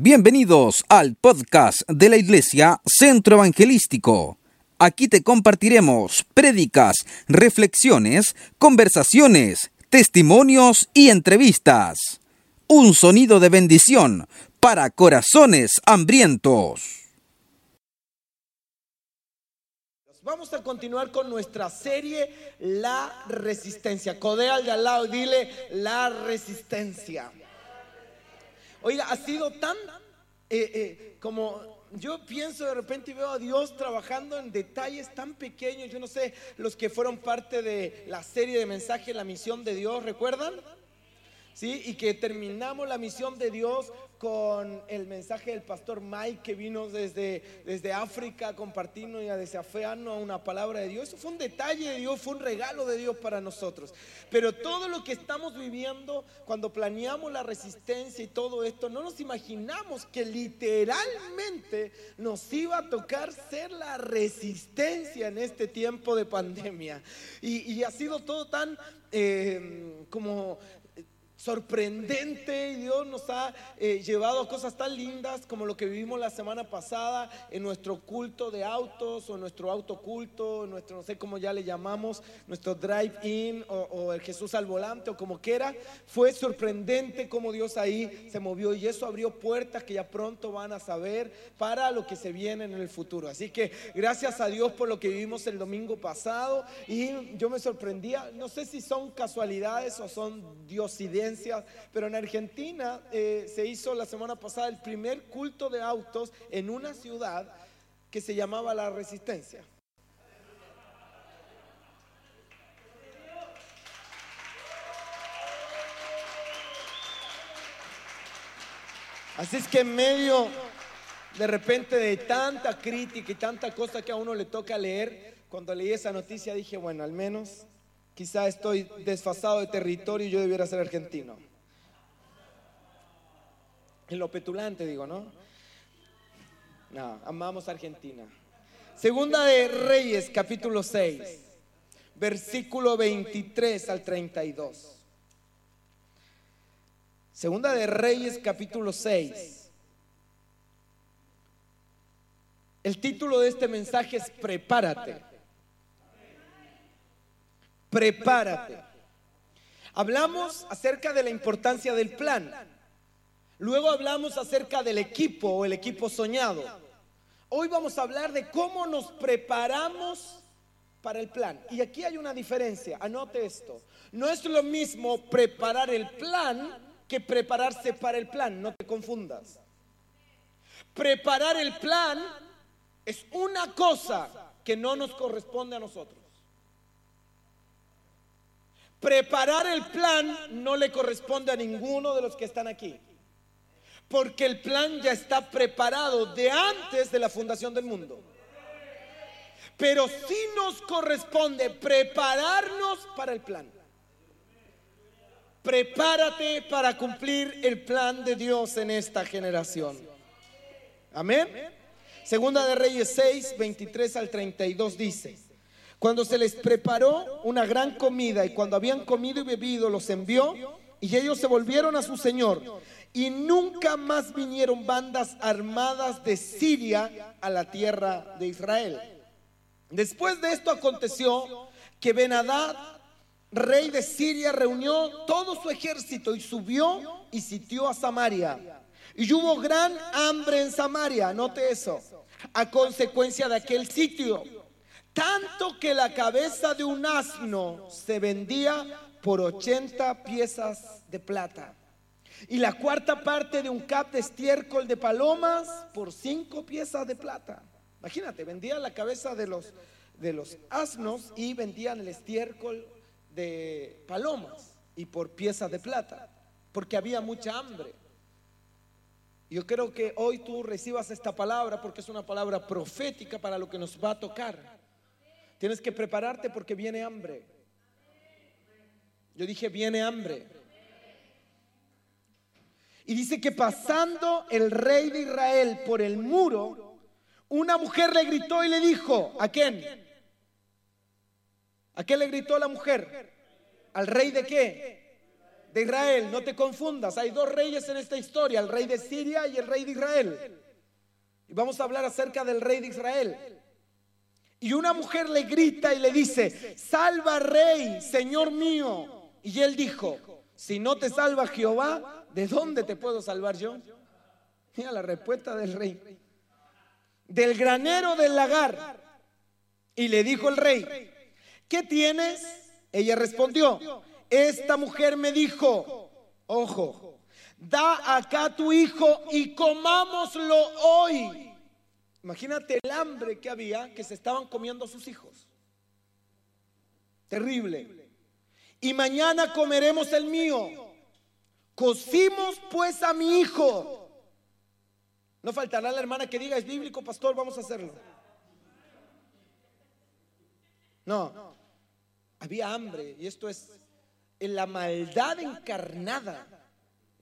Bienvenidos al podcast de la Iglesia Centro Evangelístico. Aquí te compartiremos prédicas, reflexiones, conversaciones, testimonios y entrevistas. Un sonido de bendición para corazones hambrientos. Vamos a continuar con nuestra serie La Resistencia. Codea al de al lado y dile La Resistencia. Oiga, ha sido tan eh, eh, como yo pienso de repente y veo a Dios trabajando en detalles tan pequeños. Yo no sé, los que fueron parte de la serie de mensajes, la misión de Dios, ¿recuerdan? ¿Sí? Y que terminamos la misión de Dios con el mensaje del pastor Mike que vino desde, desde África a y a desafiarnos una palabra de Dios. Eso fue un detalle de Dios, fue un regalo de Dios para nosotros. Pero todo lo que estamos viviendo cuando planeamos la resistencia y todo esto, no nos imaginamos que literalmente nos iba a tocar ser la resistencia en este tiempo de pandemia. Y, ha sido todo tan eh, como sorprendente y Dios nos ha eh, llevado a cosas tan lindas como lo que vivimos la semana pasada en nuestro culto de autos o nuestro autoculto, nuestro no sé cómo ya le llamamos, nuestro drive-in o, el Jesús al volante o como quiera. Fue sorprendente cómo Dios ahí se movió y eso abrió puertas que ya pronto van a saber para lo que se viene en el futuro. Así que gracias a Dios por lo que vivimos el domingo pasado y yo me sorprendía, no sé si son casualidades o son diosidencias pero en Argentina eh, se hizo la semana pasada el primer culto de autos en una ciudad que se llamaba La Resistencia. Así es que en medio de repente de tanta crítica y tanta cosa que a uno le toca leer, cuando leí esa noticia dije, bueno, al menos Quizá estoy desfasado de territorio y yo debiera ser argentino. En lo petulante digo, ¿no? No, amamos Argentina. Segunda de Reyes, capítulo 6, versículo 23 al 32. Segunda de Reyes, capítulo 6. El título de este mensaje es Prepárate prepárate. Hablamos acerca de la importancia del plan. Luego hablamos acerca del equipo o el equipo soñado. Hoy vamos a hablar de cómo nos preparamos para el plan. Y aquí hay una diferencia, anote esto. No es lo mismo preparar el plan que prepararse para el plan, no te confundas. Preparar el plan es una cosa que no nos corresponde a nosotros. Preparar el plan no le corresponde a ninguno de los que están aquí. Porque el plan ya está preparado de antes de la fundación del mundo. Pero sí nos corresponde prepararnos para el plan. Prepárate para cumplir el plan de Dios en esta generación. Amén. Segunda de Reyes 6, 23 al 32 dice. Cuando se les preparó una gran comida y cuando habían comido y bebido los envió y ellos se volvieron a su Señor. Y nunca más vinieron bandas armadas de Siria a la tierra de Israel. Después de esto aconteció que Benadad, rey de Siria, reunió todo su ejército y subió y sitió a Samaria. Y hubo gran hambre en Samaria, note eso, a consecuencia de aquel sitio tanto que la cabeza de un asno se vendía por 80 piezas de plata. Y la cuarta parte de un cap de estiércol de palomas por cinco piezas de plata. Imagínate, vendían la cabeza de los, de los asnos y vendían el estiércol de palomas y por piezas de plata, porque había mucha hambre. Yo creo que hoy tú recibas esta palabra porque es una palabra profética para lo que nos va a tocar. Tienes que prepararte porque viene hambre. Yo dije, viene hambre. Y dice que pasando el rey de Israel por el muro, una mujer le gritó y le dijo, ¿a quién? ¿A qué le gritó la mujer? ¿Al rey de qué? de Israel. No te confundas, hay dos reyes en esta historia, el rey de Siria y el rey de Israel. Y vamos a hablar acerca del rey de Israel. Y una mujer le grita y le dice, salva rey, Señor mío. Y él dijo, si no te salva Jehová, ¿de dónde te puedo salvar yo? Mira la respuesta del rey. Del granero del lagar. Y le dijo el rey, ¿qué tienes? Ella respondió, esta mujer me dijo, ojo, da acá tu hijo y comámoslo hoy. Imagínate el hambre que había que se estaban comiendo sus hijos. Terrible. Y mañana comeremos el mío. Cocimos pues a mi hijo. No faltará la hermana que diga, es bíblico, pastor, vamos a hacerlo. No, había hambre y esto es en la maldad encarnada.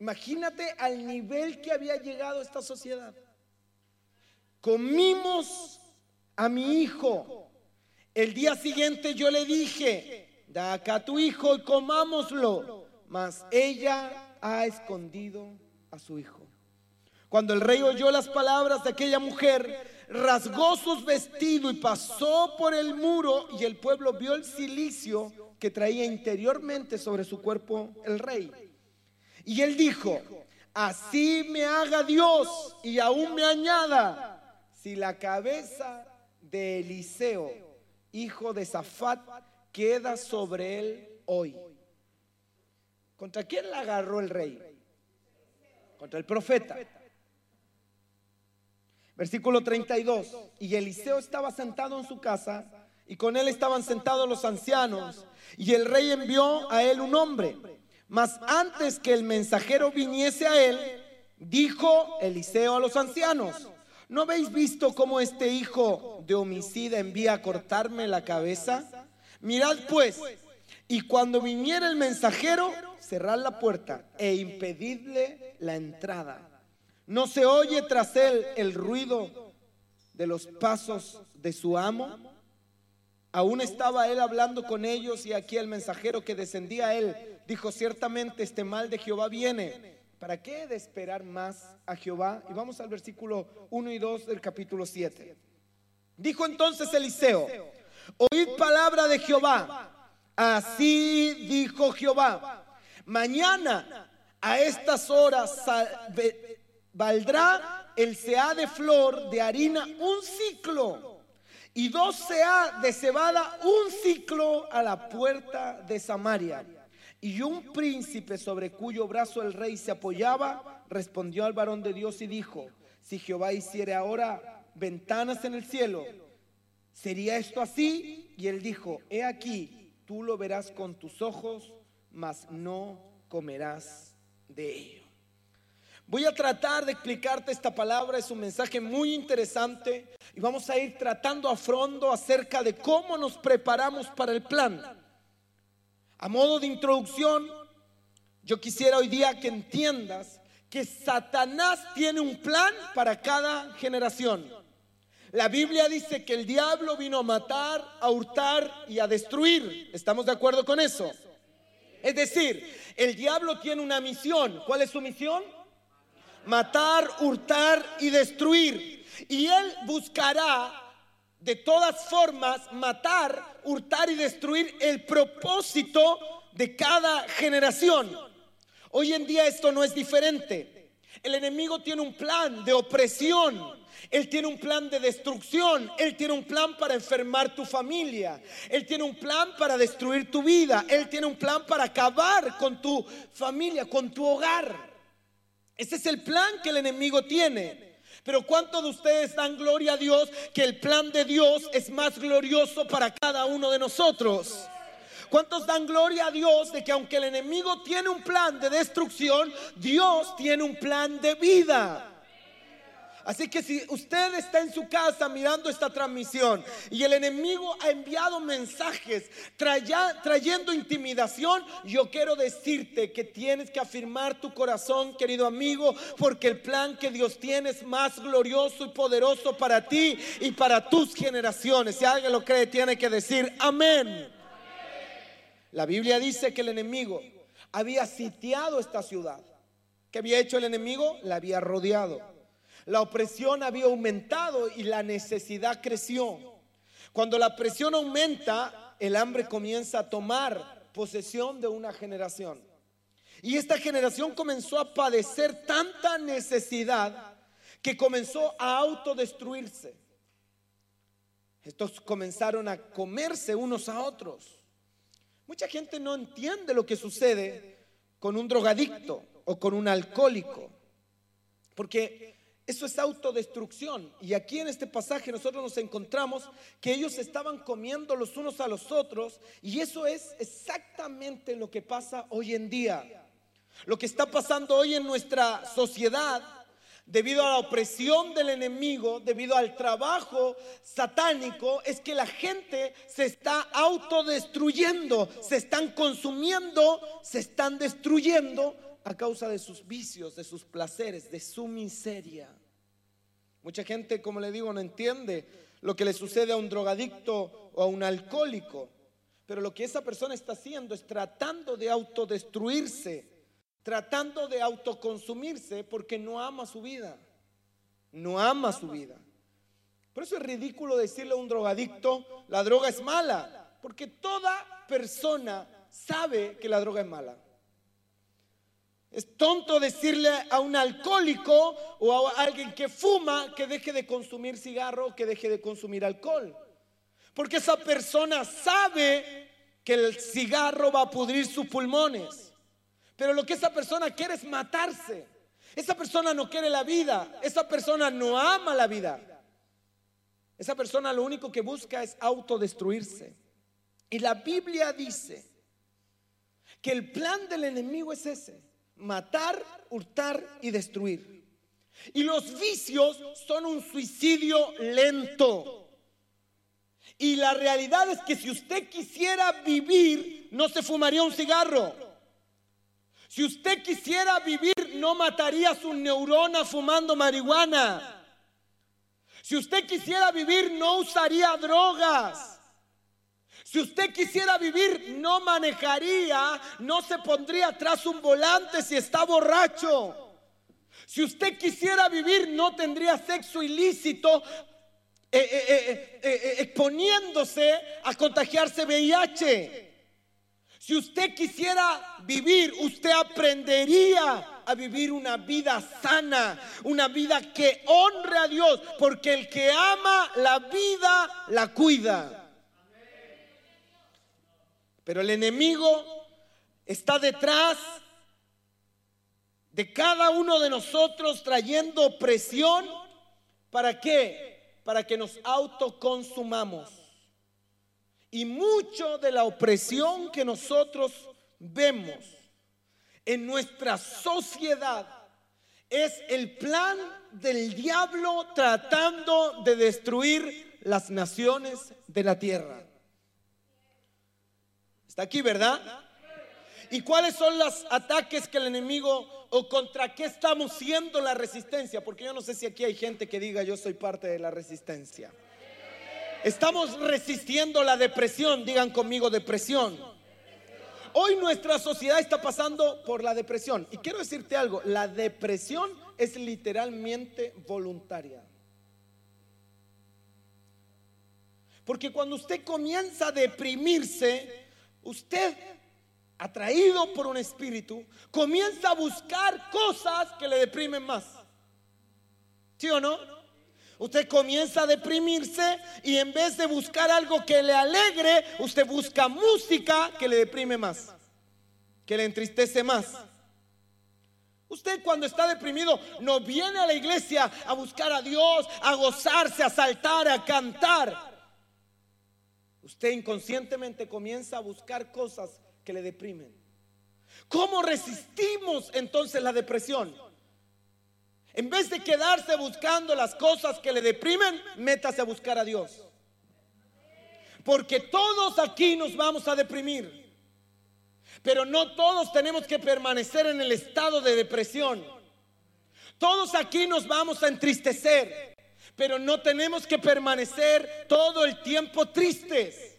Imagínate al nivel que había llegado esta sociedad. Comimos a mi hijo. El día siguiente yo le dije, da acá a tu hijo y comámoslo. Mas ella ha escondido a su hijo. Cuando el rey oyó las palabras de aquella mujer, rasgó sus vestidos y pasó por el muro y el pueblo vio el silicio que traía interiormente sobre su cuerpo el rey. Y él dijo, así me haga Dios y aún me añada si la cabeza de Eliseo, hijo de Zafat, queda sobre él hoy. ¿Contra quién la agarró el rey? Contra el profeta. Versículo 32. Y Eliseo estaba sentado en su casa y con él estaban sentados los ancianos. Y el rey envió a él un hombre. Mas antes que el mensajero viniese a él, dijo Eliseo a los ancianos, ¿no habéis visto cómo este hijo de homicida envía a cortarme la cabeza? Mirad pues, y cuando viniera el mensajero, cerrad la puerta e impedidle la entrada no se oye tras él el ruido de los pasos de su amo. Aún estaba él hablando con ellos y aquí el mensajero que descendía a él dijo, ciertamente este mal de Jehová viene. ¿Para qué he de esperar más a Jehová? Y vamos al versículo 1 y 2 del capítulo 7. Dijo entonces Eliseo, oíd palabra de Jehová. Así dijo Jehová, mañana a estas horas valdrá el CA de flor de harina un ciclo y dos CA de cebada un ciclo a la puerta de Samaria. Y un príncipe sobre cuyo brazo el rey se apoyaba respondió al varón de Dios y dijo, si Jehová hiciere ahora ventanas en el cielo, ¿sería esto así? Y él dijo, he aquí, tú lo verás con tus ojos, mas no comerás de ello. Voy a tratar de explicarte esta palabra, es un mensaje muy interesante y vamos a ir tratando a fondo acerca de cómo nos preparamos para el plan. A modo de introducción, yo quisiera hoy día que entiendas que Satanás tiene un plan para cada generación. La Biblia dice que el diablo vino a matar, a hurtar y a destruir. ¿Estamos de acuerdo con eso? Es decir, el diablo tiene una misión. ¿Cuál es su misión? matar, hurtar y destruir. Y Él buscará de todas formas matar, hurtar y destruir el propósito de cada generación. Hoy en día esto no es diferente. El enemigo tiene un plan de opresión. Él tiene un plan de destrucción. Él tiene un plan para enfermar tu familia. Él tiene un plan para destruir tu vida. Él tiene un plan para acabar con tu familia, con tu hogar. Ese es el plan que el enemigo tiene. Pero ¿cuántos de ustedes dan gloria a Dios que el plan de Dios es más glorioso para cada uno de nosotros? ¿Cuántos dan gloria a Dios de que aunque el enemigo tiene un plan de destrucción, Dios tiene un plan de vida? Así que si usted está en su casa mirando esta transmisión y el enemigo ha enviado mensajes trayendo intimidación, yo quiero decirte que tienes que afirmar tu corazón, querido amigo, porque el plan que Dios tiene es más glorioso y poderoso para ti y para tus generaciones. Si alguien lo cree, tiene que decir amén. La Biblia dice que el enemigo había sitiado esta ciudad. ¿Qué había hecho el enemigo? La había rodeado. La opresión había aumentado y la necesidad creció. Cuando la presión aumenta, el hambre comienza a tomar posesión de una generación. Y esta generación comenzó a padecer tanta necesidad que comenzó a autodestruirse. Estos comenzaron a comerse unos a otros. Mucha gente no entiende lo que sucede con un drogadicto o con un alcohólico, porque eso es autodestrucción. Y aquí en este pasaje nosotros nos encontramos que ellos estaban comiendo los unos a los otros y eso es exactamente lo que pasa hoy en día. Lo que está pasando hoy en nuestra sociedad debido a la opresión del enemigo, debido al trabajo satánico, es que la gente se está autodestruyendo, se están consumiendo, se están destruyendo a causa de sus vicios, de sus placeres, de su miseria. Mucha gente, como le digo, no entiende lo que le sucede a un drogadicto o a un alcohólico, pero lo que esa persona está haciendo es tratando de autodestruirse tratando de autoconsumirse porque no ama su vida. No ama su vida. Por eso es ridículo decirle a un drogadicto, la droga es mala, porque toda persona sabe que la droga es mala. Es tonto decirle a un alcohólico o a alguien que fuma que deje de consumir cigarro que deje de consumir alcohol. Porque esa persona sabe que el cigarro va a pudrir sus pulmones. Pero lo que esa persona quiere es matarse. Esa persona no quiere la vida. Esa persona no ama la vida. Esa persona lo único que busca es autodestruirse. Y la Biblia dice que el plan del enemigo es ese. Matar, hurtar y destruir. Y los vicios son un suicidio lento. Y la realidad es que si usted quisiera vivir, no se fumaría un cigarro. Si usted quisiera vivir, no mataría sus neuronas fumando marihuana. Si usted quisiera vivir, no usaría drogas. Si usted quisiera vivir, no manejaría, no se pondría atrás un volante si está borracho. Si usted quisiera vivir, no tendría sexo ilícito eh, eh, eh, exponiéndose a contagiarse VIH. Si usted quisiera vivir, usted aprendería a vivir una vida sana, una vida que honre a Dios, porque el que ama la vida la cuida. Pero el enemigo está detrás de cada uno de nosotros trayendo presión. ¿Para qué? Para que nos autoconsumamos. Y mucho de la opresión que nosotros vemos en nuestra sociedad es el plan del diablo tratando de destruir las naciones de la tierra. Está aquí, ¿verdad? ¿Y cuáles son los ataques que el enemigo o contra qué estamos siendo la resistencia? Porque yo no sé si aquí hay gente que diga yo soy parte de la resistencia. Estamos resistiendo la depresión, digan conmigo depresión. Hoy nuestra sociedad está pasando por la depresión. Y quiero decirte algo, la depresión es literalmente voluntaria. Porque cuando usted comienza a deprimirse, usted, atraído por un espíritu, comienza a buscar cosas que le deprimen más. ¿Sí o no? Usted comienza a deprimirse y en vez de buscar algo que le alegre, usted busca música que le deprime más, que le entristece más. Usted cuando está deprimido no viene a la iglesia a buscar a Dios, a gozarse, a saltar, a cantar. Usted inconscientemente comienza a buscar cosas que le deprimen. ¿Cómo resistimos entonces la depresión? En vez de quedarse buscando las cosas que le deprimen, métase a buscar a Dios. Porque todos aquí nos vamos a deprimir. Pero no todos tenemos que permanecer en el estado de depresión. Todos aquí nos vamos a entristecer. Pero no tenemos que permanecer todo el tiempo tristes.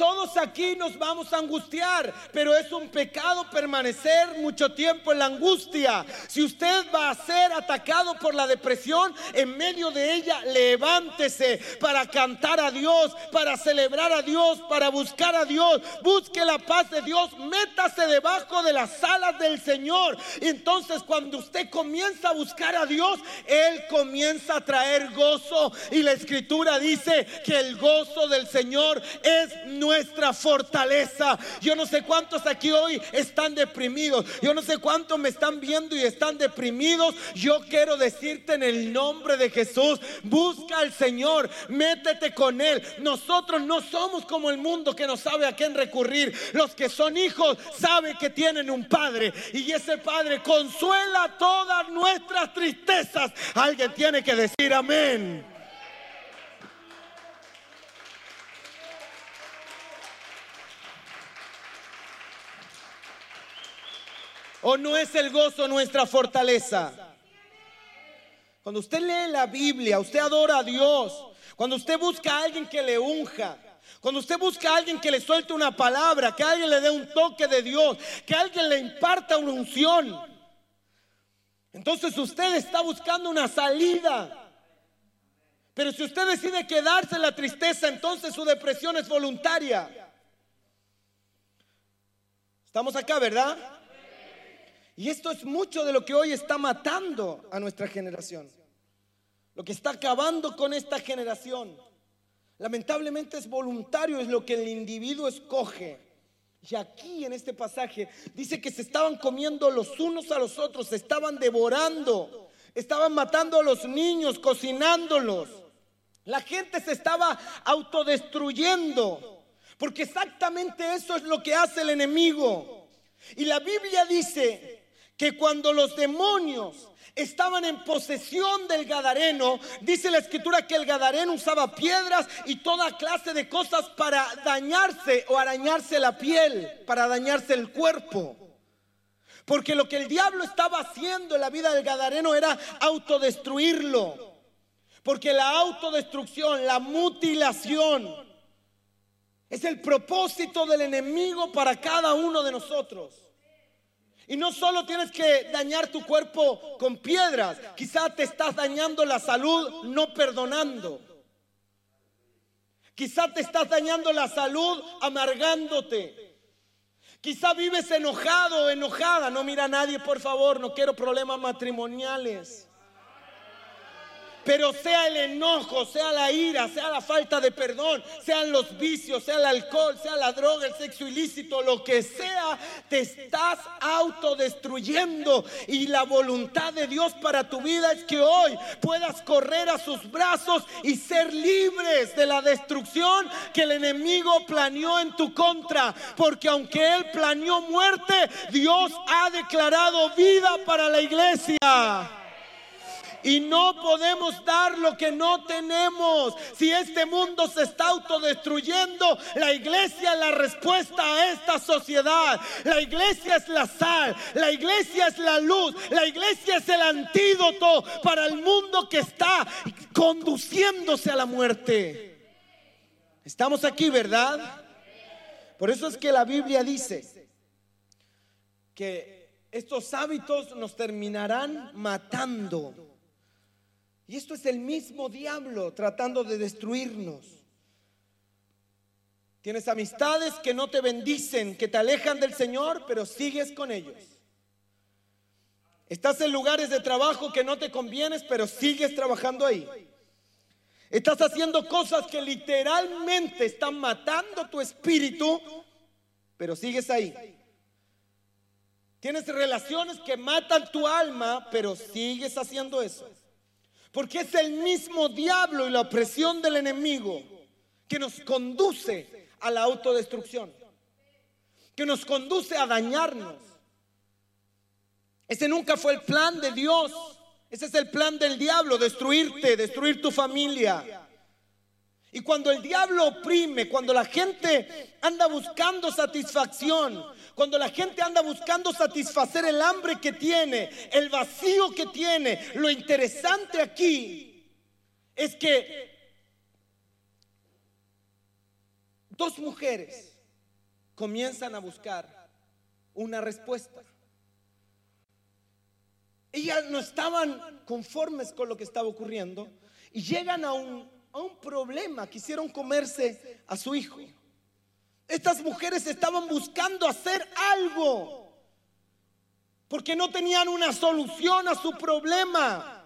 Todos aquí nos vamos a angustiar, pero es un pecado permanecer mucho tiempo en la angustia. Si usted va a ser atacado por la depresión, en medio de ella, levántese para cantar a Dios, para celebrar a Dios, para buscar a Dios. Busque la paz de Dios, métase debajo de las alas del Señor. Entonces cuando usted comienza a buscar a Dios, Él comienza a traer gozo. Y la escritura dice que el gozo del Señor es nuestra fortaleza. Yo no sé cuántos aquí hoy están deprimidos. Yo no sé cuántos me están viendo y están deprimidos. Yo quiero decirte en el nombre de Jesús, busca al Señor, métete con Él. Nosotros no somos como el mundo que no sabe a quién recurrir. Los que son hijos saben que tienen un padre y ese padre consuela todas nuestras tristezas. Alguien tiene que decir amén. ¿O no es el gozo nuestra fortaleza? Cuando usted lee la Biblia, usted adora a Dios. Cuando usted busca a alguien que le unja. Cuando usted busca a alguien que le suelte una palabra, que alguien le dé un toque de Dios, que alguien le imparta una unción. Entonces usted está buscando una salida. Pero si usted decide quedarse en la tristeza, entonces su depresión es voluntaria. Estamos acá, ¿verdad? Y esto es mucho de lo que hoy está matando a nuestra generación. Lo que está acabando con esta generación. Lamentablemente es voluntario, es lo que el individuo escoge. Y aquí en este pasaje dice que se estaban comiendo los unos a los otros, se estaban devorando, estaban matando a los niños, cocinándolos. La gente se estaba autodestruyendo, porque exactamente eso es lo que hace el enemigo. Y la Biblia dice que cuando los demonios estaban en posesión del Gadareno, dice la escritura que el Gadareno usaba piedras y toda clase de cosas para dañarse o arañarse la piel, para dañarse el cuerpo. Porque lo que el diablo estaba haciendo en la vida del Gadareno era autodestruirlo. Porque la autodestrucción, la mutilación, es el propósito del enemigo para cada uno de nosotros. Y no solo tienes que dañar tu cuerpo con piedras, quizá te estás dañando la salud no perdonando. Quizá te estás dañando la salud amargándote. Quizá vives enojado o enojada. No mira a nadie, por favor, no quiero problemas matrimoniales. Pero sea el enojo, sea la ira, sea la falta de perdón, sean los vicios, sea el alcohol, sea la droga, el sexo ilícito, lo que sea, te estás autodestruyendo. Y la voluntad de Dios para tu vida es que hoy puedas correr a sus brazos y ser libres de la destrucción que el enemigo planeó en tu contra. Porque aunque él planeó muerte, Dios ha declarado vida para la iglesia. Y no podemos dar lo que no tenemos. Si este mundo se está autodestruyendo, la iglesia es la respuesta a esta sociedad. La iglesia es la sal, la iglesia es la luz, la iglesia es el antídoto para el mundo que está conduciéndose a la muerte. Estamos aquí, ¿verdad? Por eso es que la Biblia dice que estos hábitos nos terminarán matando. Y esto es el mismo diablo tratando de destruirnos. Tienes amistades que no te bendicen, que te alejan del Señor, pero sigues con ellos. Estás en lugares de trabajo que no te convienes, pero sigues trabajando ahí. Estás haciendo cosas que literalmente están matando tu espíritu, pero sigues ahí. Tienes relaciones que matan tu alma, pero sigues haciendo eso. Porque es el mismo diablo y la opresión del enemigo que nos conduce a la autodestrucción, que nos conduce a dañarnos. Ese nunca fue el plan de Dios. Ese es el plan del diablo, destruirte, destruir tu familia. Y cuando el diablo oprime, cuando la gente anda buscando satisfacción, cuando la gente anda buscando satisfacer el hambre que tiene, el vacío que tiene, lo interesante aquí es que dos mujeres comienzan a buscar una respuesta. Ellas no estaban conformes con lo que estaba ocurriendo y llegan a un, a un problema. Quisieron comerse a su hijo. Estas mujeres estaban buscando hacer algo porque no tenían una solución a su problema.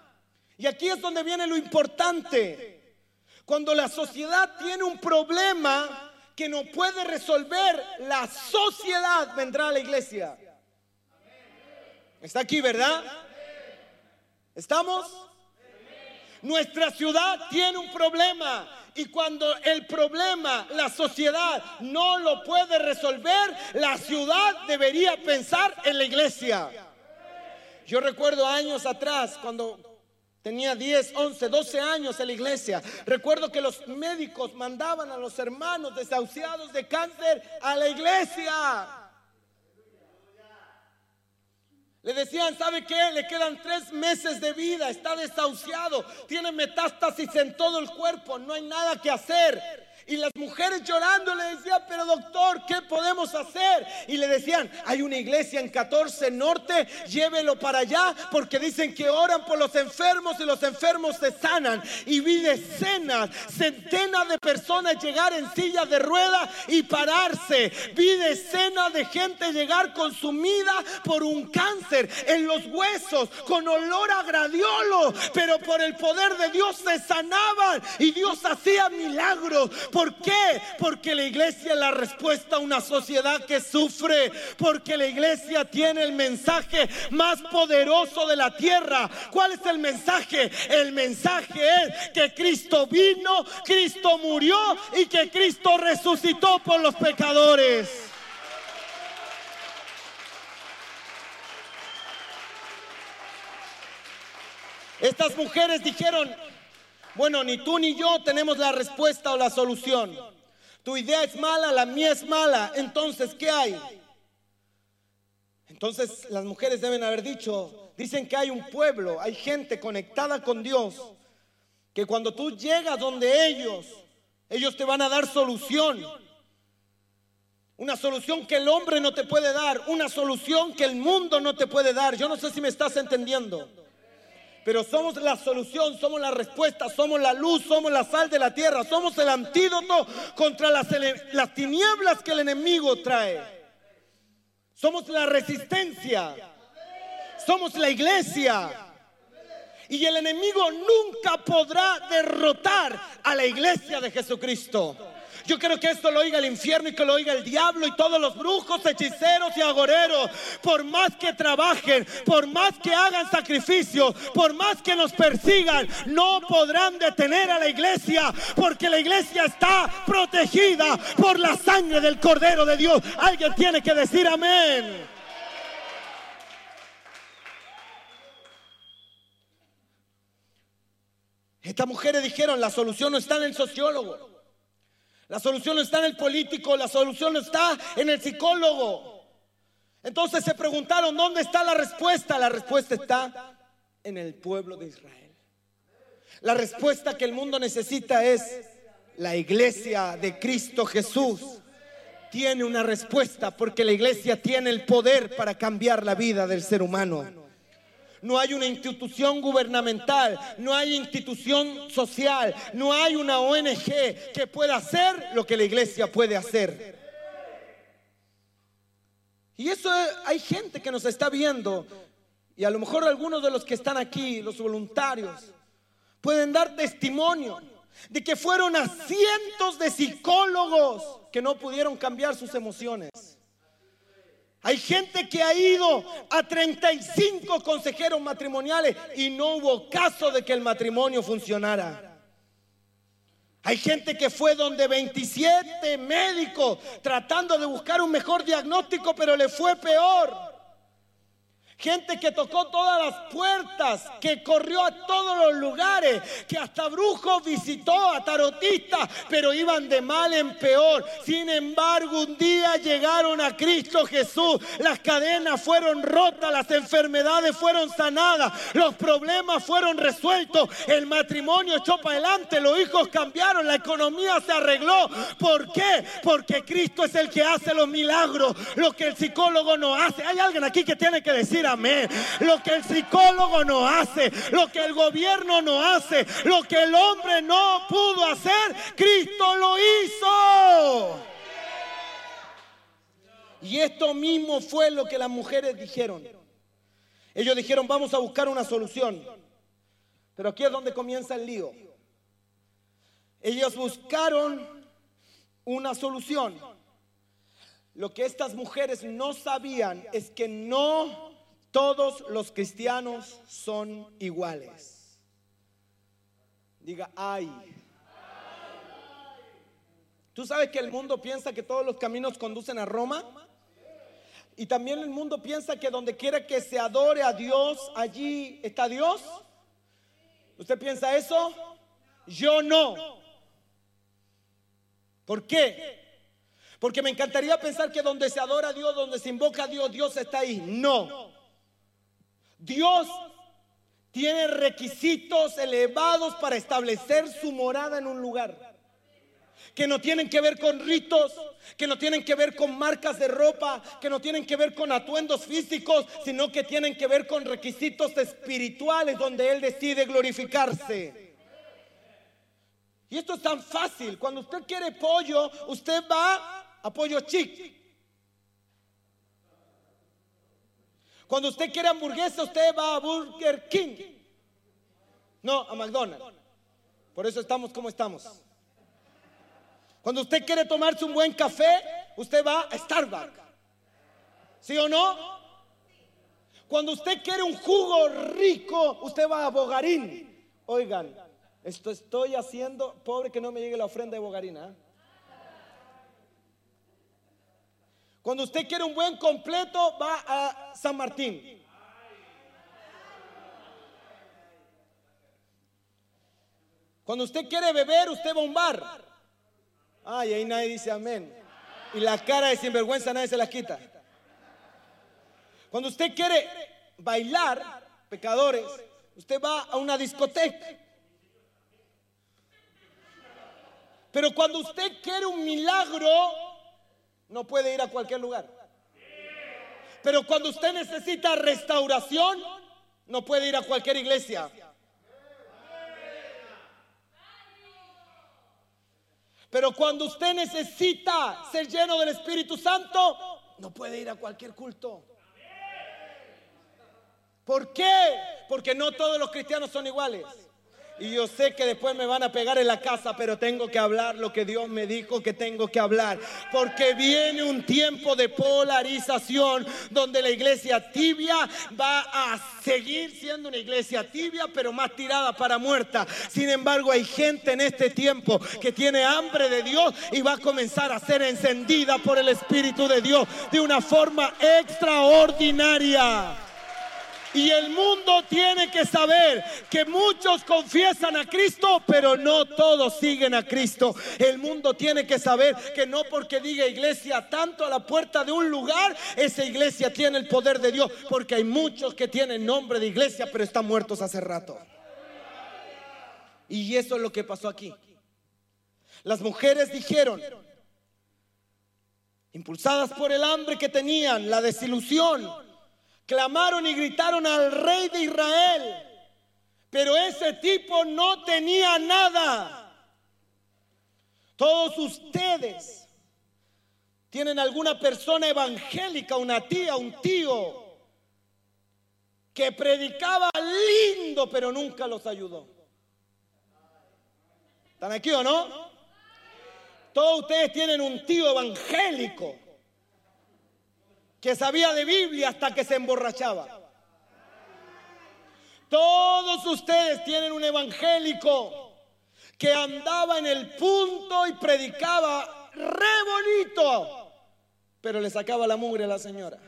Y aquí es donde viene lo importante. Cuando la sociedad tiene un problema que no puede resolver, la sociedad vendrá a la iglesia. Está aquí, ¿verdad? ¿Estamos? Nuestra ciudad tiene un problema y cuando el problema la sociedad no lo puede resolver, la ciudad debería pensar en la iglesia. Yo recuerdo años atrás cuando Tenía 10, 11, 12 años en la iglesia. Recuerdo que los médicos mandaban a los hermanos desahuciados de cáncer a la iglesia. Le decían, ¿sabe qué? Le quedan tres meses de vida, está desahuciado, tiene metástasis en todo el cuerpo, no hay nada que hacer. Y las mujeres llorando le decían, pero doctor, ¿qué podemos hacer? Y le decían, hay una iglesia en 14 Norte, llévelo para allá, porque dicen que oran por los enfermos y los enfermos se sanan. Y vi decenas, centenas de personas llegar en sillas de rueda y pararse. Vi decenas de gente llegar consumida por un cáncer en los huesos, con olor a gradiolo, pero por el poder de Dios se sanaban y Dios hacía milagros ¿Por qué? Porque la iglesia es la respuesta a una sociedad que sufre. Porque la iglesia tiene el mensaje más poderoso de la tierra. ¿Cuál es el mensaje? El mensaje es que Cristo vino, Cristo murió y que Cristo resucitó por los pecadores. Estas mujeres dijeron, bueno, ni tú ni yo tenemos la respuesta o la solución. Tu idea es mala, la mía es mala. Entonces, ¿qué hay? Entonces las mujeres deben haber dicho, dicen que hay un pueblo, hay gente conectada con Dios, que cuando tú llegas donde ellos, ellos te van a dar solución. Una solución que el hombre no te puede dar, una solución que el mundo no te puede dar. Yo no sé si me estás entendiendo pero somos la solución, somos la respuesta, somos la luz, somos la sal de la tierra, somos el antídoto contra las, las tinieblas que el enemigo trae. Somos la resistencia, somos la iglesia. Y el enemigo nunca podrá derrotar a la iglesia de Jesucristo. Yo quiero que esto lo oiga el infierno y que lo oiga el diablo y todos los brujos, hechiceros y agoreros. Por más que trabajen, por más que hagan sacrificios, por más que nos persigan, no podrán detener a la iglesia porque la iglesia está protegida por la sangre del Cordero de Dios. Alguien tiene que decir amén. Estas mujeres dijeron, la solución no está en el sociólogo. La solución no está en el político, la solución no está en el psicólogo. Entonces se preguntaron, ¿dónde está la respuesta? La respuesta está en el pueblo de Israel. La respuesta que el mundo necesita es la iglesia de Cristo Jesús. Tiene una respuesta porque la iglesia tiene el poder para cambiar la vida del ser humano no hay una institución gubernamental, no hay institución social, no hay una ONG que pueda hacer lo que la iglesia puede hacer. Y eso hay gente que nos está viendo y a lo mejor algunos de los que están aquí, los voluntarios, pueden dar testimonio de que fueron a cientos de psicólogos que no pudieron cambiar sus emociones. Hay gente que ha ido a 35 consejeros matrimoniales y no hubo caso de que el matrimonio funcionara. Hay gente que fue donde 27 médicos tratando de buscar un mejor diagnóstico, pero le fue peor. Gente que tocó todas las puertas, que corrió a todos los lugares, que hasta brujos visitó, a tarotistas, pero iban de mal en peor. Sin embargo, un día llegaron a Cristo Jesús, las cadenas fueron rotas, las enfermedades fueron sanadas, los problemas fueron resueltos, el matrimonio echó para adelante, los hijos cambiaron, la economía se arregló. ¿Por qué? Porque Cristo es el que hace los milagros, lo que el psicólogo no hace. Hay alguien aquí que tiene que decir Lo que el psicólogo no hace, lo que el gobierno no hace, lo que el hombre no pudo hacer, Cristo lo hizo. Y esto mismo fue lo que las mujeres dijeron. Ellos dijeron, vamos a buscar una solución. Pero aquí es donde comienza el lío. Ellos buscaron una solución. Lo que estas mujeres no sabían es que no todos los cristianos son iguales. Diga, ay. ¿Tú sabes que el mundo piensa que todos los caminos conducen a Roma? Y también el mundo piensa que donde quiera que se adore a Dios, allí está Dios. ¿Usted piensa eso? Yo no. ¿Por qué? Porque me encantaría pensar que donde se adora a Dios, donde se invoca a Dios, Dios está ahí. No. Dios tiene requisitos elevados para establecer su morada en un lugar. Que no tienen que ver con ritos, que no tienen que ver con marcas de ropa, que no tienen que ver con atuendos físicos, sino que tienen que ver con requisitos espirituales donde Él decide glorificarse. Y esto es tan fácil. Cuando usted quiere pollo, usted va a pollo chic. Cuando usted quiere hamburguesa, usted va a Burger King. No, a McDonald's. Por eso estamos como estamos. Cuando usted quiere tomarse un buen café, usted va a Starbucks. ¿Sí o no? Cuando usted quiere un jugo rico, usted va a Bogarín. Oigan, esto estoy haciendo, pobre que no me llegue la ofrenda de Bogarina. ¿eh? Cuando usted quiere un buen completo, va a San Martín. Cuando usted quiere beber, usted va a un bar. Ay, ahí nadie dice amén. Y la cara de sinvergüenza nadie se la quita. Cuando usted quiere bailar, pecadores, usted va a una discoteca. Pero cuando usted quiere un milagro, no puede ir a cualquier lugar. Pero cuando usted necesita restauración, no puede ir a cualquier iglesia. Pero cuando usted necesita ser lleno del Espíritu Santo, no puede ir a cualquier culto. ¿Por qué? Porque no todos los cristianos son iguales. Y yo sé que después me van a pegar en la casa, pero tengo que hablar lo que Dios me dijo que tengo que hablar. Porque viene un tiempo de polarización donde la iglesia tibia va a seguir siendo una iglesia tibia, pero más tirada para muerta. Sin embargo, hay gente en este tiempo que tiene hambre de Dios y va a comenzar a ser encendida por el Espíritu de Dios de una forma extraordinaria. Y el mundo tiene que saber que muchos confiesan a Cristo, pero no todos siguen a Cristo. El mundo tiene que saber que no porque diga iglesia tanto a la puerta de un lugar, esa iglesia tiene el poder de Dios. Porque hay muchos que tienen nombre de iglesia, pero están muertos hace rato. Y eso es lo que pasó aquí. Las mujeres dijeron, impulsadas por el hambre que tenían, la desilusión, clamaron y gritaron al rey de Israel. Pero ese tipo no tenía nada. Todos ustedes tienen alguna persona evangélica, una tía, un tío, que predicaba lindo, pero nunca los ayudó. ¿Están aquí o no? Todos ustedes tienen un tío evangélico que sabía de Biblia hasta que se emborrachaba. Todos ustedes tienen un evangélico que andaba en el punto y predicaba re bonito, pero le sacaba la mugre a la señora.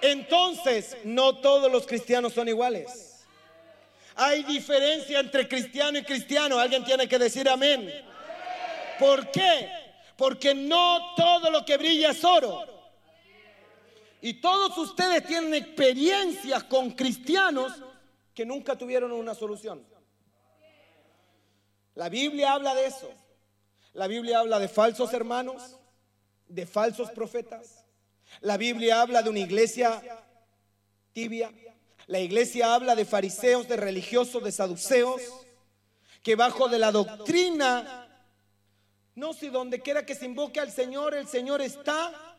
Entonces, no todos los cristianos son iguales. Hay diferencia entre cristiano y cristiano. Alguien tiene que decir amén. ¿Por qué? Porque no todo lo que brilla es oro. Y todos ustedes tienen experiencias con cristianos que nunca tuvieron una solución. La Biblia habla de eso. La Biblia habla de falsos hermanos, de falsos profetas. La Biblia habla de una iglesia tibia. La iglesia habla de fariseos, de religiosos, de saduceos, que bajo de la doctrina, no si donde quiera que se invoque al Señor, el Señor está.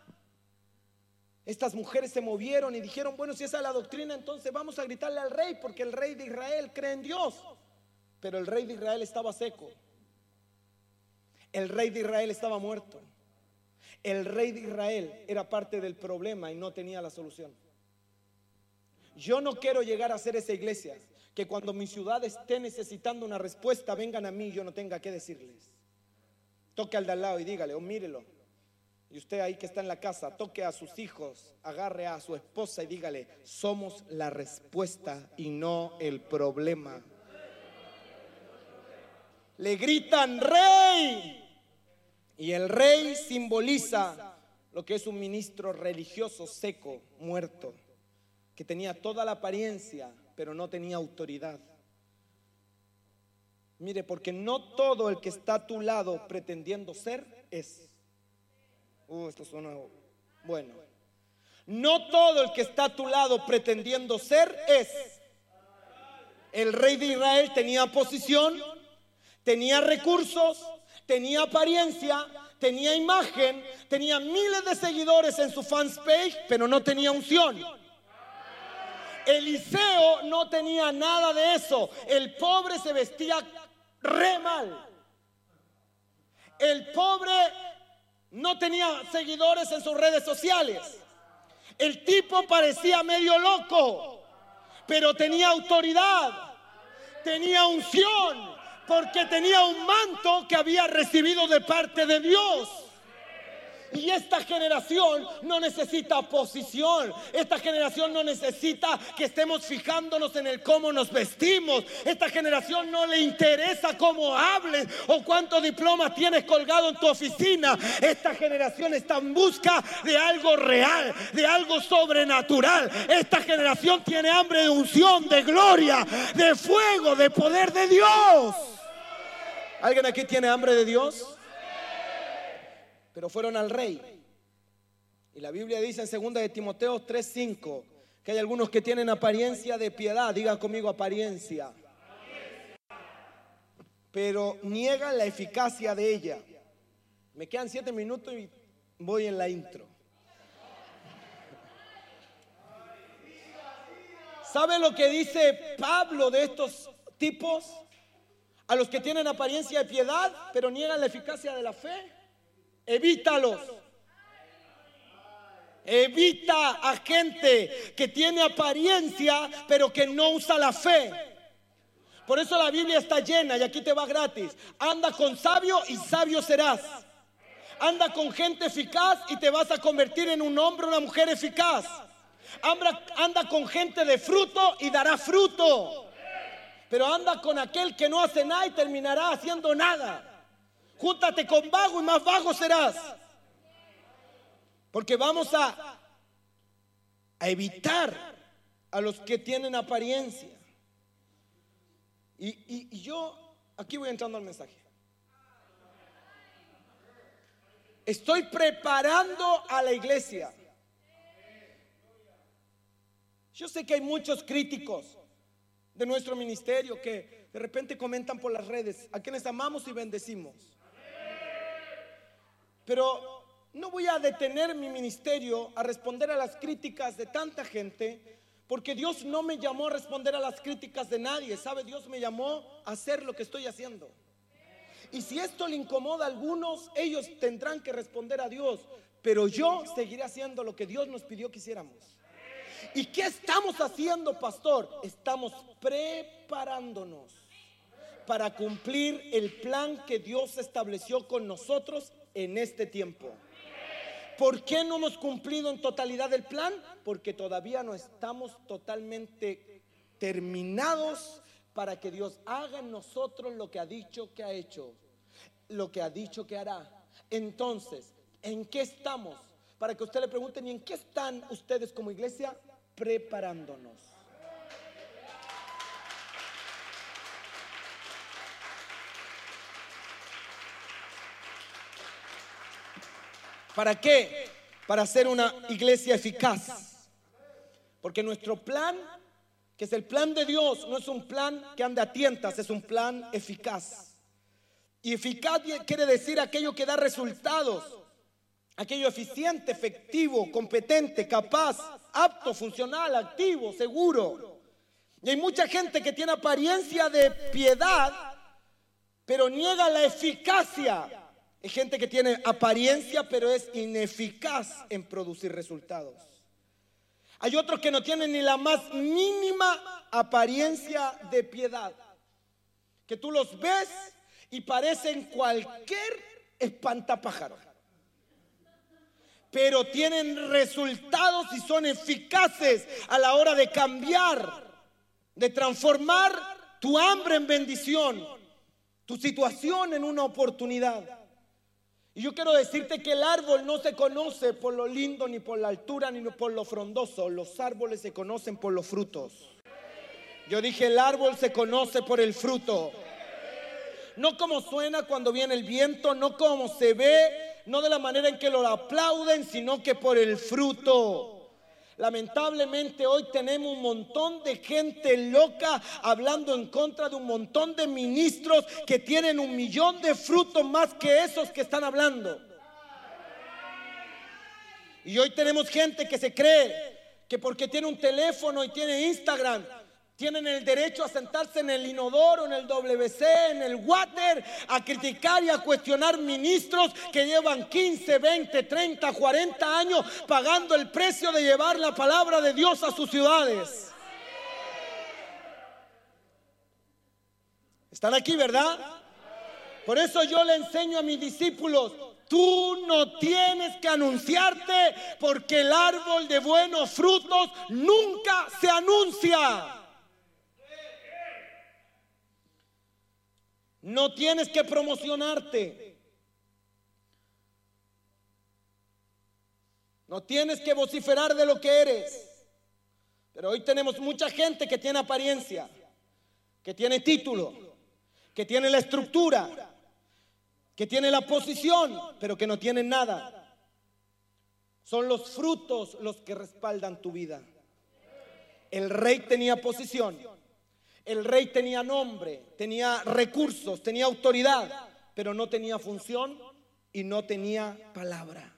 Estas mujeres se movieron y dijeron, bueno, si esa es la doctrina, entonces vamos a gritarle al rey, porque el rey de Israel cree en Dios. Pero el rey de Israel estaba seco. El rey de Israel estaba muerto. El rey de Israel era parte del problema y no tenía la solución. Yo no quiero llegar a ser esa iglesia que cuando mi ciudad esté necesitando una respuesta vengan a mí y yo no tenga que decirles. Toque al de al lado y dígale, o mírelo. Y usted ahí que está en la casa, toque a sus hijos, agarre a su esposa y dígale, somos la respuesta y no el problema le gritan rey. Y el rey simboliza lo que es un ministro religioso seco, muerto, que tenía toda la apariencia, pero no tenía autoridad. Mire, porque no todo el que está a tu lado pretendiendo ser es. Uh, esto suena bueno. No todo el que está a tu lado pretendiendo ser es. El rey de Israel tenía posición, Tenía recursos, tenía apariencia, tenía imagen, tenía miles de seguidores en su fans page, pero no tenía unción. Eliseo no tenía nada de eso. El pobre se vestía re mal. El pobre no tenía seguidores en sus redes sociales. El tipo parecía medio loco, pero tenía autoridad, tenía unción, porque tenía un manto que había recibido de parte de Dios. Y esta generación no necesita posición. Esta generación no necesita que estemos fijándonos en el cómo nos vestimos. Esta generación no le interesa cómo hables o cuántos diplomas tienes colgado en tu oficina. Esta generación está en busca de algo real, de algo sobrenatural. Esta generación tiene hambre de unción, de gloria, de fuego, de poder de Dios. ¿Alguien aquí tiene hambre de Dios? Pero fueron al rey. Y la Biblia dice en 2 de Timoteo 3:5 que hay algunos que tienen apariencia de piedad, digan conmigo apariencia. Pero niegan la eficacia de ella. Me quedan siete minutos y voy en la intro. ¿Sabe lo que dice Pablo de estos tipos? A los que tienen apariencia de piedad, pero niegan la eficacia de la fe. Evítalos. Evita a gente que tiene apariencia, pero que no usa la fe. Por eso la Biblia está llena y aquí te va gratis. Anda con sabio y sabio serás. Anda con gente eficaz y te vas a convertir en un hombre o una mujer eficaz. Anda, anda con gente de fruto y dará fruto. Pero anda con aquel que no hace nada y terminará haciendo nada. Júntate con vago y más vago serás. Porque vamos a, a evitar a los que tienen apariencia. Y, y yo, aquí voy entrando al mensaje. Estoy preparando a la iglesia. Yo sé que hay muchos críticos de nuestro ministerio que de repente comentan por las redes, a quienes amamos y bendecimos. Pero no voy a detener mi ministerio a responder a las críticas de tanta gente, porque Dios no me llamó a responder a las críticas de nadie, ¿sabe? Dios me llamó a hacer lo que estoy haciendo. Y si esto le incomoda a algunos, ellos tendrán que responder a Dios, pero yo seguiré haciendo lo que Dios nos pidió que hiciéramos. ¿Y qué estamos haciendo, pastor? Estamos preparándonos para cumplir el plan que Dios estableció con nosotros en este tiempo. ¿Por qué no hemos cumplido en totalidad el plan? Porque todavía no estamos totalmente terminados para que Dios haga en nosotros lo que ha dicho que ha hecho, lo que ha dicho que hará. Entonces, ¿en qué estamos? Para que usted le pregunten, ¿y en qué están ustedes como iglesia? Preparándonos. ¿Para qué? Para ser una iglesia eficaz. Porque nuestro plan, que es el plan de Dios, no es un plan que ande a tientas, es un plan eficaz. Y eficaz quiere decir aquello que da resultados, aquello eficiente, efectivo, competente, capaz, apto, funcional, activo, seguro. Y hay mucha gente que tiene apariencia de piedad, pero niega la eficacia hay gente que tiene apariencia, pero es ineficaz en producir resultados. Hay otros que no tienen ni la más mínima apariencia de piedad. Que tú los ves y parecen cualquier espantapájaro. Pero tienen resultados y son eficaces a la hora de cambiar, de transformar tu hambre en bendición, tu situación en una oportunidad. Y yo quiero decirte que el árbol no se conoce por lo lindo, ni por la altura, ni por lo frondoso. Los árboles se conocen por los frutos. Yo dije, el árbol se conoce por el fruto. No como suena cuando viene el viento, no como se ve, no de la manera en que lo aplauden, sino que por el fruto. Lamentablemente hoy tenemos un montón de gente loca hablando en contra de un montón de ministros que tienen un millón de frutos más que esos que están hablando. Y hoy tenemos gente que se cree que porque tiene un teléfono y tiene Instagram, tienen el derecho a sentarse en el inodoro, en el WC, en el water, a criticar y a cuestionar ministros que llevan 15, 20, 30, 40 años pagando el precio de llevar la palabra de Dios a sus ciudades. ¿Están aquí, verdad? Por eso yo le enseño a mis discípulos, Tú no tienes que anunciarte porque el árbol de buenos frutos nunca se anuncia. No tienes que promocionarte. No tienes que vociferar de lo que eres. Pero hoy tenemos mucha gente que tiene apariencia, que tiene título, que tiene la estructura, que tiene la posición, pero que no tiene nada. Son los frutos los que respaldan tu vida. El rey tenía posición, el rey tenía nombre, tenía recursos, tenía autoridad, pero no tenía función y no tenía palabra.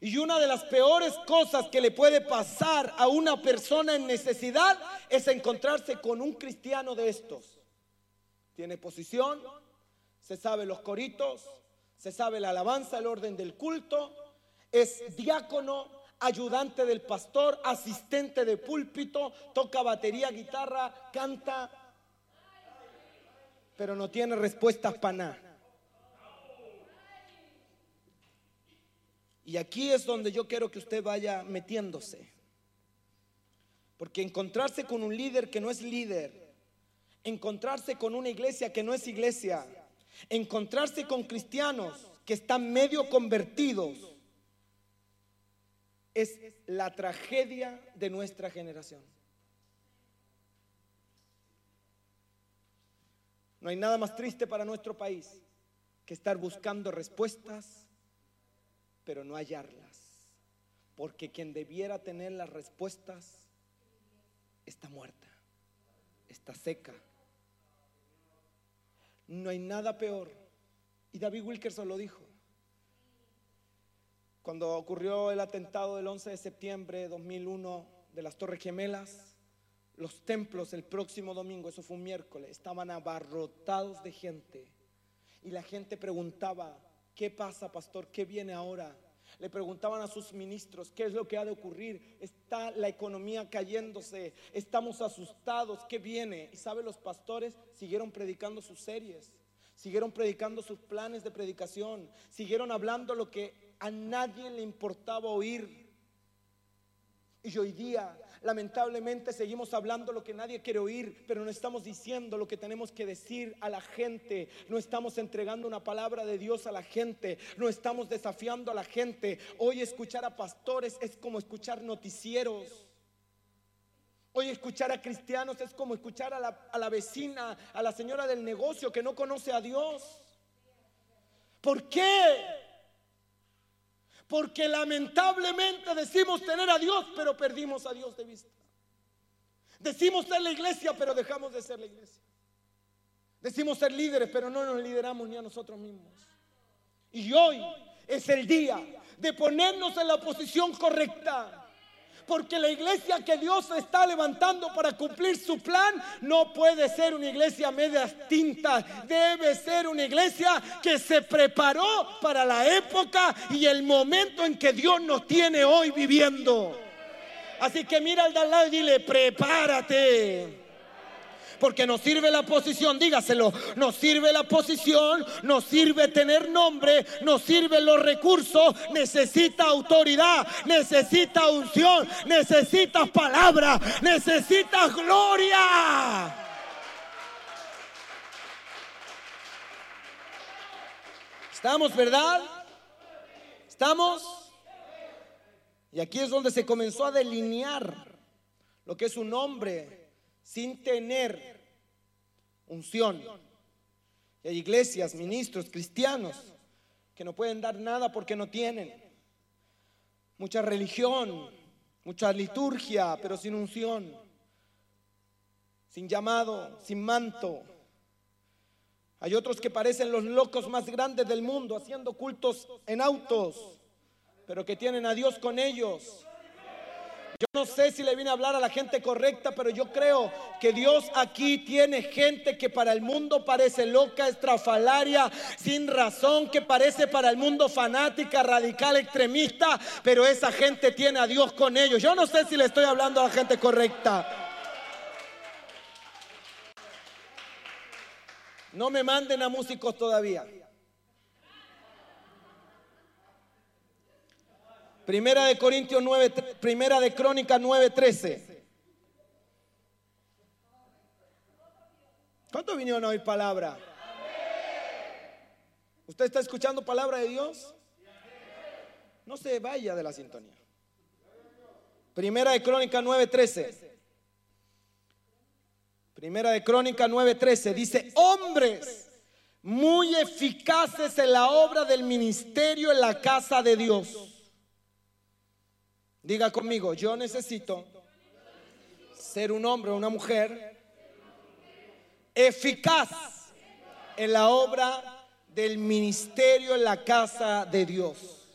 Y una de las peores cosas que le puede pasar a una persona en necesidad es encontrarse con un cristiano de estos. Tiene posición, se sabe los coritos, se sabe la alabanza, el orden del culto, es diácono, ayudante del pastor, asistente de púlpito, toca batería, guitarra, canta, pero no tiene respuestas para nada. Y aquí es donde yo quiero que usted vaya metiéndose. Porque encontrarse con un líder que no es líder, encontrarse con una iglesia que no es iglesia, encontrarse con cristianos que están medio convertidos, es la tragedia de nuestra generación. No hay nada más triste para nuestro país que estar buscando respuestas, pero no hallarlas. Porque quien debiera tener las respuestas está muerta, está seca. No hay nada peor. Y David Wilkerson lo dijo. Cuando ocurrió el atentado del 11 de septiembre de 2001 de las Torres Gemelas, los templos el próximo domingo, eso fue un miércoles, estaban abarrotados de gente. Y la gente preguntaba, ¿qué pasa, pastor? ¿Qué viene ahora? Le preguntaban a sus ministros, ¿qué es lo que ha de ocurrir? Está la economía cayéndose, estamos asustados, ¿qué viene? Y sabe, los pastores siguieron predicando sus series, siguieron predicando sus planes de predicación, siguieron hablando lo que a nadie le importaba oír. Y hoy día, lamentablemente, seguimos hablando lo que nadie quiere oír, pero no estamos diciendo lo que tenemos que decir a la gente. No estamos entregando una palabra de Dios a la gente. No estamos desafiando a la gente. Hoy escuchar a pastores es como escuchar noticieros. Hoy escuchar a cristianos es como escuchar a la, a la vecina, a la señora del negocio que no conoce a Dios. ¿Por qué? Porque lamentablemente decimos tener a Dios, pero perdimos a Dios de vista. Decimos ser la iglesia, pero dejamos de ser la iglesia. Decimos ser líderes, pero no nos lideramos ni a nosotros mismos. Y hoy es el día de ponernos en la posición correcta porque la iglesia que Dios está levantando para cumplir su plan no puede ser una iglesia medias tintas. Debe ser una iglesia que se preparó para la época y el momento en que Dios nos tiene hoy viviendo. Así que mira al de al lado y dile, prepárate porque nos sirve la posición, dígaselo, nos sirve la posición, nos sirve tener nombre, nos sirven los recursos, necesita autoridad, necesita unción, necesita palabra, necesita gloria. ¿Estamos, verdad? ¿Estamos? Y aquí es donde se comenzó a delinear lo que es un hombre sin tener unción. Y hay iglesias, ministros, cristianos que no pueden dar nada porque no tienen. Mucha religión, mucha liturgia, pero sin unción, sin llamado, sin manto. Hay otros que parecen los locos más grandes del mundo, haciendo cultos en autos, pero que tienen a Dios con ellos. Yo no sé si le vine a hablar a la gente correcta, pero yo creo que Dios aquí tiene gente que para el mundo parece loca, estrafalaria, sin razón, que parece para el mundo fanática, radical, extremista, pero esa gente tiene a Dios con ellos. Yo no sé si le estoy hablando a la gente correcta. No me manden a músicos todavía. Primera de Corintios 9, primera de Crónica 9:13. ¿Cuántos vinieron a oír palabra? ¿Usted está escuchando palabra de Dios? No se vaya de la sintonía. Primera de Crónica 9:13. Primera de Crónica 9:13 dice, hombres muy eficaces en la obra del ministerio en la casa de Dios Diga conmigo, yo necesito ser un hombre o una mujer eficaz en la obra del ministerio en la casa de Dios.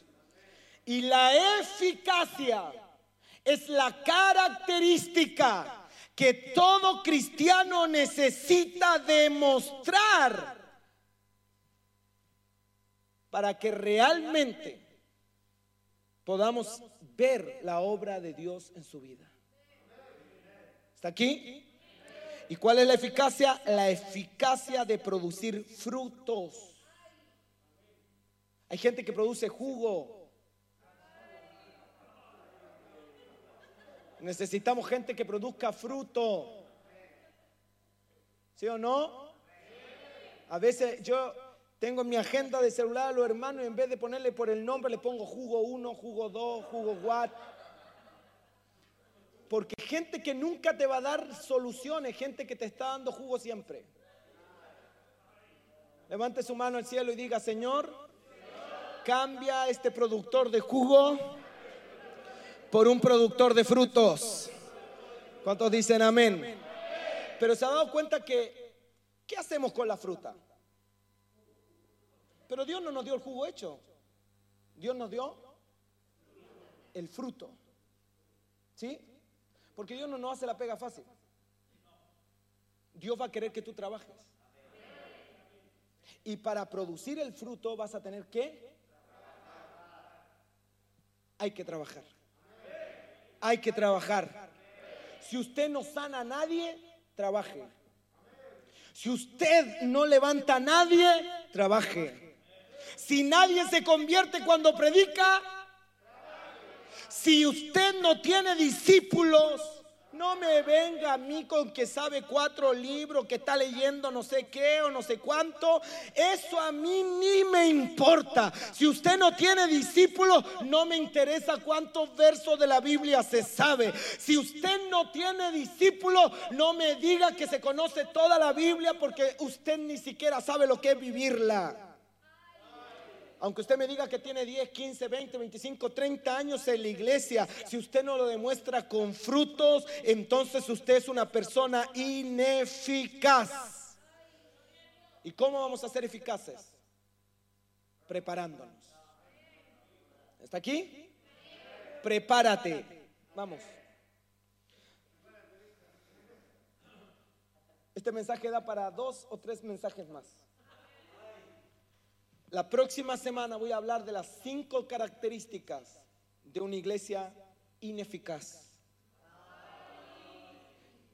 Y la eficacia es la característica que todo cristiano necesita demostrar para que realmente podamos ver la obra de Dios en su vida. ¿Está aquí? ¿Y cuál es la eficacia? La eficacia de producir frutos. Hay gente que produce jugo. Necesitamos gente que produzca fruto. ¿Sí o no? A veces yo tengo en mi agenda de celular a los hermanos y en vez de ponerle por el nombre le pongo jugo 1, jugo 2, jugo what. Porque gente que nunca te va a dar soluciones, gente que te está dando jugo siempre. Levante su mano al cielo y diga, Señor, cambia este productor de jugo por un productor de frutos. ¿Cuántos dicen amén? Pero se ha dado cuenta que, ¿qué hacemos con la fruta? Pero Dios no nos dio el jugo hecho. Dios nos dio el fruto. ¿Sí? Porque Dios no nos hace la pega fácil. Dios va a querer que tú trabajes. Y para producir el fruto vas a tener que... Hay que trabajar. Hay que trabajar. Si usted no sana a nadie, trabaje. Si usted no levanta a nadie, trabaje. Si nadie se convierte cuando predica, si usted no tiene discípulos, no me venga a mí con que sabe cuatro libros, que está leyendo no sé qué o no sé cuánto. Eso a mí ni me importa. Si usted no tiene discípulos, no me interesa cuántos versos de la Biblia se sabe. Si usted no tiene discípulos, no me diga que se conoce toda la Biblia porque usted ni siquiera sabe lo que es vivirla. Aunque usted me diga que tiene 10, 15, 20, 25, 30 años en la iglesia, si usted no lo demuestra con frutos, entonces usted es una persona ineficaz. ¿Y cómo vamos a ser eficaces? Preparándonos. ¿Está aquí? Prepárate. Vamos. Este mensaje da para dos o tres mensajes más. La próxima semana voy a hablar de las cinco características de una iglesia ineficaz.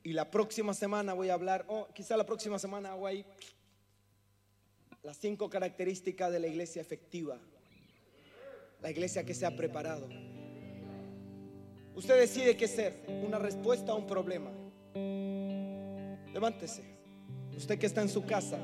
Y la próxima semana voy a hablar, o quizá la próxima semana hago ahí las cinco características de la iglesia efectiva. La iglesia que se ha preparado. Usted decide qué ser, una respuesta a un problema. Levántese. Usted que está en su casa,